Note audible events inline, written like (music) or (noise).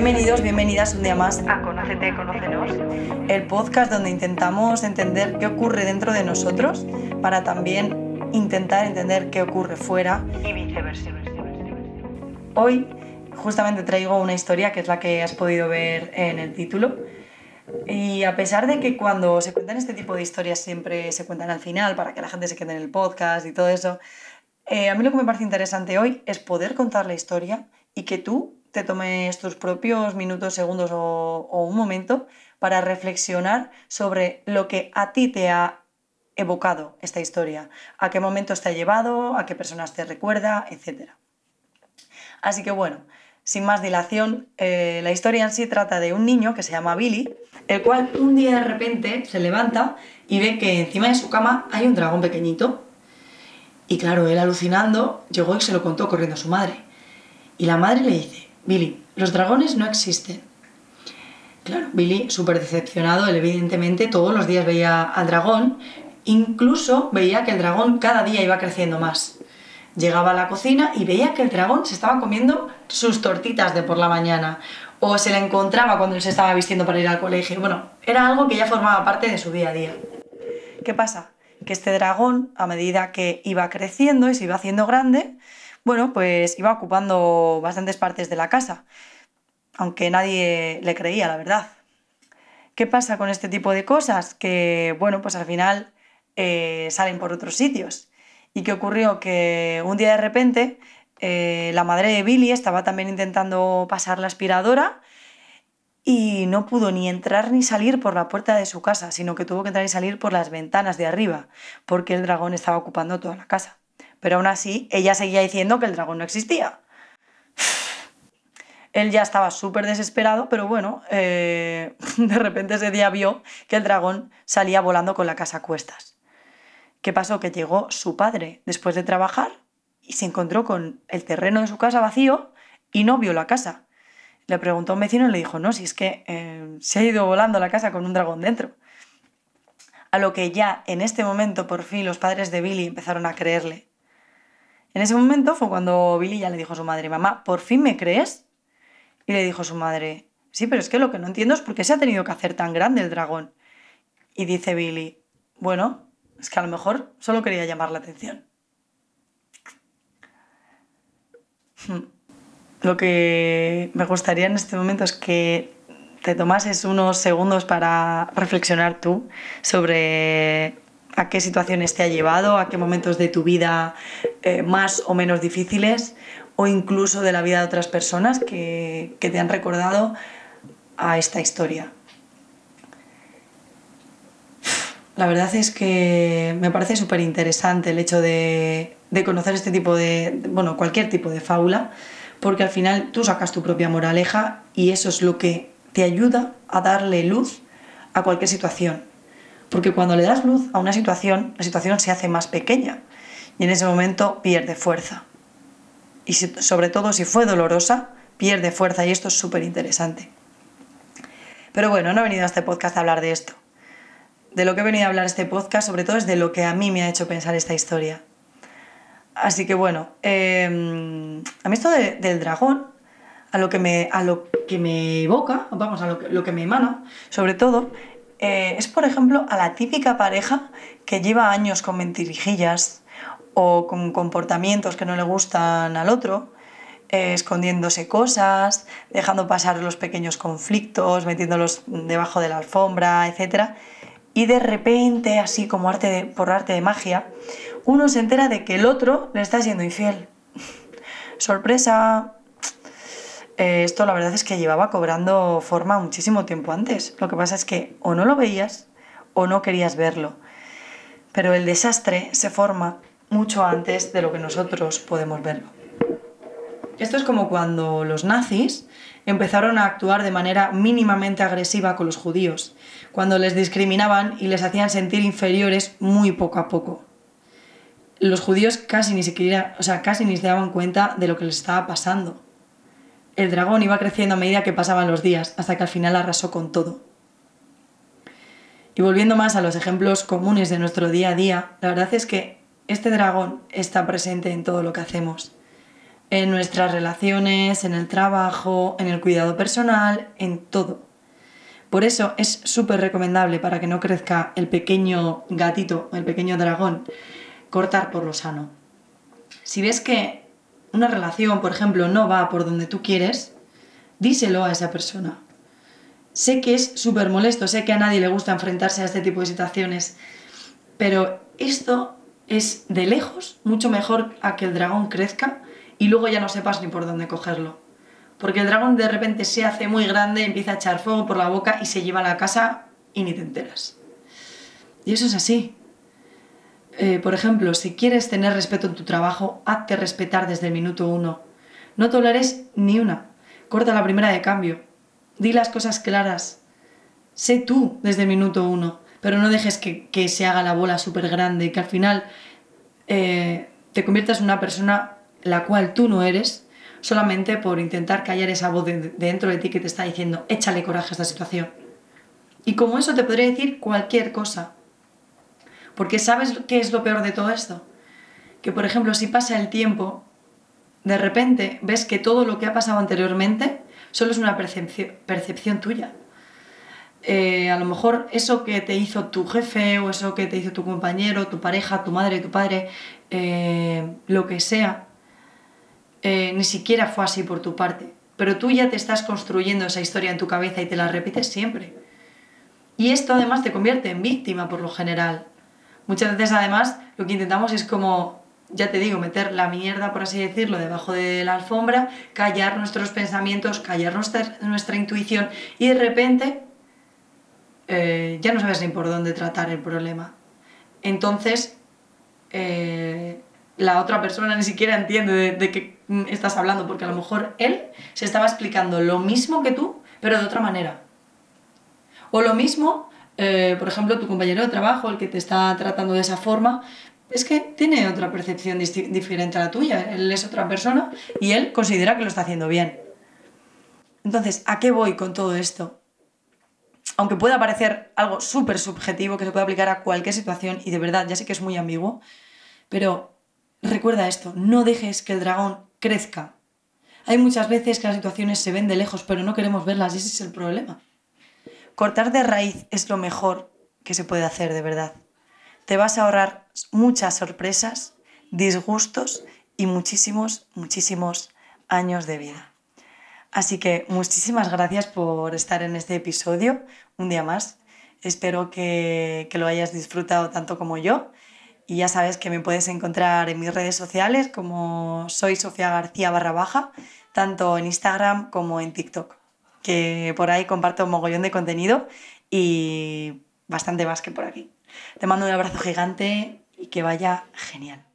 Bienvenidos, bienvenidas un día más a Conócete, Conócenos, el podcast donde intentamos entender qué ocurre dentro de nosotros para también intentar entender qué ocurre fuera y viceversa. Hoy justamente traigo una historia que es la que has podido ver en el título. Y a pesar de que cuando se cuentan este tipo de historias siempre se cuentan al final para que la gente se quede en el podcast y todo eso, eh, a mí lo que me parece interesante hoy es poder contar la historia y que tú te tomes tus propios minutos, segundos o, un momento para reflexionar sobre lo que a ti te ha evocado esta historia, a qué momentos te ha llevado, a qué personas te recuerda, etc. Así que bueno, sin más dilación, eh, la historia en sí trata de un niño que se llama Billy, el cual un día de repente se levanta y ve que encima de su cama hay un dragón pequeñito. Y claro, él alucinando llegó y se lo contó corriendo a su madre. Y la madre le dice, Billy, los dragones no existen. Claro, Billy, súper decepcionado, él evidentemente todos los días veía al dragón, incluso veía que el dragón cada día iba creciendo más. Llegaba a la cocina y veía que el dragón se estaba comiendo sus tortitas de por la mañana, o se le encontraba cuando él se estaba vistiendo para ir al colegio. Bueno, era algo que ya formaba parte de su día a día. ¿Qué pasa? Que este dragón, a medida que iba creciendo y se iba haciendo grande, bueno, pues iba ocupando bastantes partes de la casa, aunque nadie le creía, la verdad. ¿Qué pasa con este tipo de cosas? Que, bueno, pues al final eh, salen por otros sitios. ¿Y qué ocurrió? Que un día de repente eh, la madre de Billy estaba también intentando pasar la aspiradora y no pudo ni entrar ni salir por la puerta de su casa, sino que tuvo que entrar y salir por las ventanas de arriba, porque el dragón estaba ocupando toda la casa. Pero aún así, ella seguía diciendo que el dragón no existía. Él ya estaba súper desesperado, pero bueno, eh, (laughs) de repente ese día vio que el dragón salía volando con la casa a cuestas. ¿Qué pasó? Que llegó su padre después de trabajar y se encontró con el terreno de su casa vacío y no vio la casa. Le preguntó a un vecino y le dijo, no, si es que eh, se ha ido volando la casa con un dragón dentro. A lo que ya en este momento por fin los padres de Billy empezaron a creerle en ese momento fue cuando Billy ya le dijo a su madre, mamá, ¿por fin me crees? Y le dijo a su madre, sí, pero es que lo que no entiendo es por qué se ha tenido que hacer tan grande el dragón. Y dice Billy, bueno, es que a lo mejor solo quería llamar la atención. Hmm. Lo que me gustaría en este momento es que te tomases unos segundos para reflexionar tú sobre a qué situaciones te ha llevado, a qué momentos de tu vida eh, más o menos difíciles o incluso de la vida de otras personas que, te han recordado a esta historia. La verdad es que me parece súper interesante el hecho de, conocer este tipo de, bueno, cualquier tipo de fábula, porque al final tú sacas tu propia moraleja y eso es lo que te ayuda a darle luz a cualquier situación. Porque cuando le das luz a una situación, la situación se hace más pequeña y en ese momento pierde fuerza. Y sobre todo si fue dolorosa, pierde fuerza y esto es súper interesante. Pero bueno, no he venido a este podcast a hablar de esto. De lo que he venido a hablar este podcast, sobre todo, es de lo que a mí me ha hecho pensar esta historia. Así que bueno, em, a mí esto del dragón, a lo, que me, a lo que me evoca, vamos, a lo que, lo que me emana, sobre todo, eh, es, por ejemplo, a la típica pareja que lleva años con mentirijillas o con comportamientos que no le gustan al otro, eh, escondiéndose cosas, dejando pasar los pequeños conflictos, metiéndolos debajo de la alfombra, etc. Y de repente, así como arte por arte de magia, uno se entera de que el otro le está siendo infiel. (laughs) Sorpresa, eh, esto la verdad es que llevaba cobrando forma muchísimo tiempo antes. Lo que pasa es que o no lo veías o no querías verlo. Pero el desastre se forma mucho antes de lo que nosotros podemos verlo. Esto es como cuando los nazis empezaron a actuar de manera mínimamente agresiva con los judíos, cuando les discriminaban y les hacían sentir inferiores muy poco a poco. Los judíos casi ni siquiera, o sea, casi ni se daban cuenta de lo que les estaba pasando el dragón iba creciendo a medida que pasaban los días, hasta que al final arrasó con todo. Y volviendo más a los ejemplos comunes de nuestro día a día, la verdad es que este dragón está presente en todo lo que hacemos. en nuestras relaciones, en el trabajo, en el cuidado personal, en todo. Por eso es súper recomendable para que no crezca el pequeño gatito, el pequeño dragón, cortar por lo sano. Si ves que una relación, por ejemplo, no va por donde tú quieres, díselo a esa persona. Sé que es súper molesto, sé que a nadie le gusta enfrentarse a este tipo de situaciones, pero esto es de lejos mucho mejor a que el dragón crezca y luego ya no sepas ni por dónde cogerlo. Porque el dragón de repente se hace muy grande, empieza a echar fuego por la boca y se lleva a la casa y ni te enteras. Y eso es así. Eh, por ejemplo, si quieres tener respeto en tu trabajo, hazte respetar desde el minuto uno. No toleres ni una. Corta la primera de cambio. Di las cosas claras. Sé tú desde el minuto uno, pero no dejes que, se haga la bola súper grande y que al final eh, te conviertas en una persona la cual tú no eres solamente por intentar callar esa voz dentro de ti que te está diciendo, échale coraje a esta situación. Y como eso te podría decir cualquier cosa. Porque ¿sabes qué es lo peor de todo esto? Que por ejemplo, si pasa el tiempo, de repente ves que todo lo que ha pasado anteriormente solo es una percepción, tuya. Eh, a lo mejor eso que te hizo tu jefe o eso que te hizo tu compañero, tu pareja, tu madre, tu padre, eh, lo que sea, eh, ni siquiera fue así por tu parte. Pero tú ya te estás construyendo esa historia en tu cabeza y te la repites siempre. Y esto además te convierte en víctima por lo general. Muchas veces además lo que intentamos es como, ya te digo, meter la mierda, por así decirlo, debajo de la alfombra, callar nuestros pensamientos, callar nuestra, intuición y de repente eh, ya no sabes ni por dónde tratar el problema. Entonces, eh, la otra persona ni siquiera entiende de, de qué estás hablando, porque a lo mejor él se estaba explicando lo mismo que tú, pero de otra manera. O lo mismo, eh, por ejemplo, tu compañero de trabajo, el que te está tratando de esa forma, es que tiene otra percepción diferente a la tuya. Él es otra persona y él considera que lo está haciendo bien. Entonces, ¿a qué voy con todo esto? Aunque pueda parecer algo súper subjetivo que se puede aplicar a cualquier situación, y de verdad ya sé que es muy ambiguo, pero Recuerda esto, no dejes que el dragón crezca. Hay muchas veces que las situaciones se ven de lejos, pero no queremos verlas y ese es el problema. Cortar de raíz es lo mejor que se puede hacer de verdad. Te vas a ahorrar muchas sorpresas, disgustos y muchísimos, muchísimos años de vida. Así que muchísimas gracias por estar en este episodio un día más. Espero que, que lo hayas disfrutado tanto como yo y ya sabes que me puedes encontrar en mis redes sociales como soy Sofía García barra baja, tanto en Instagram como en TikTok, que por ahí comparto un mogollón de contenido y bastante más que por aquí. Te mando un abrazo gigante y que vaya genial.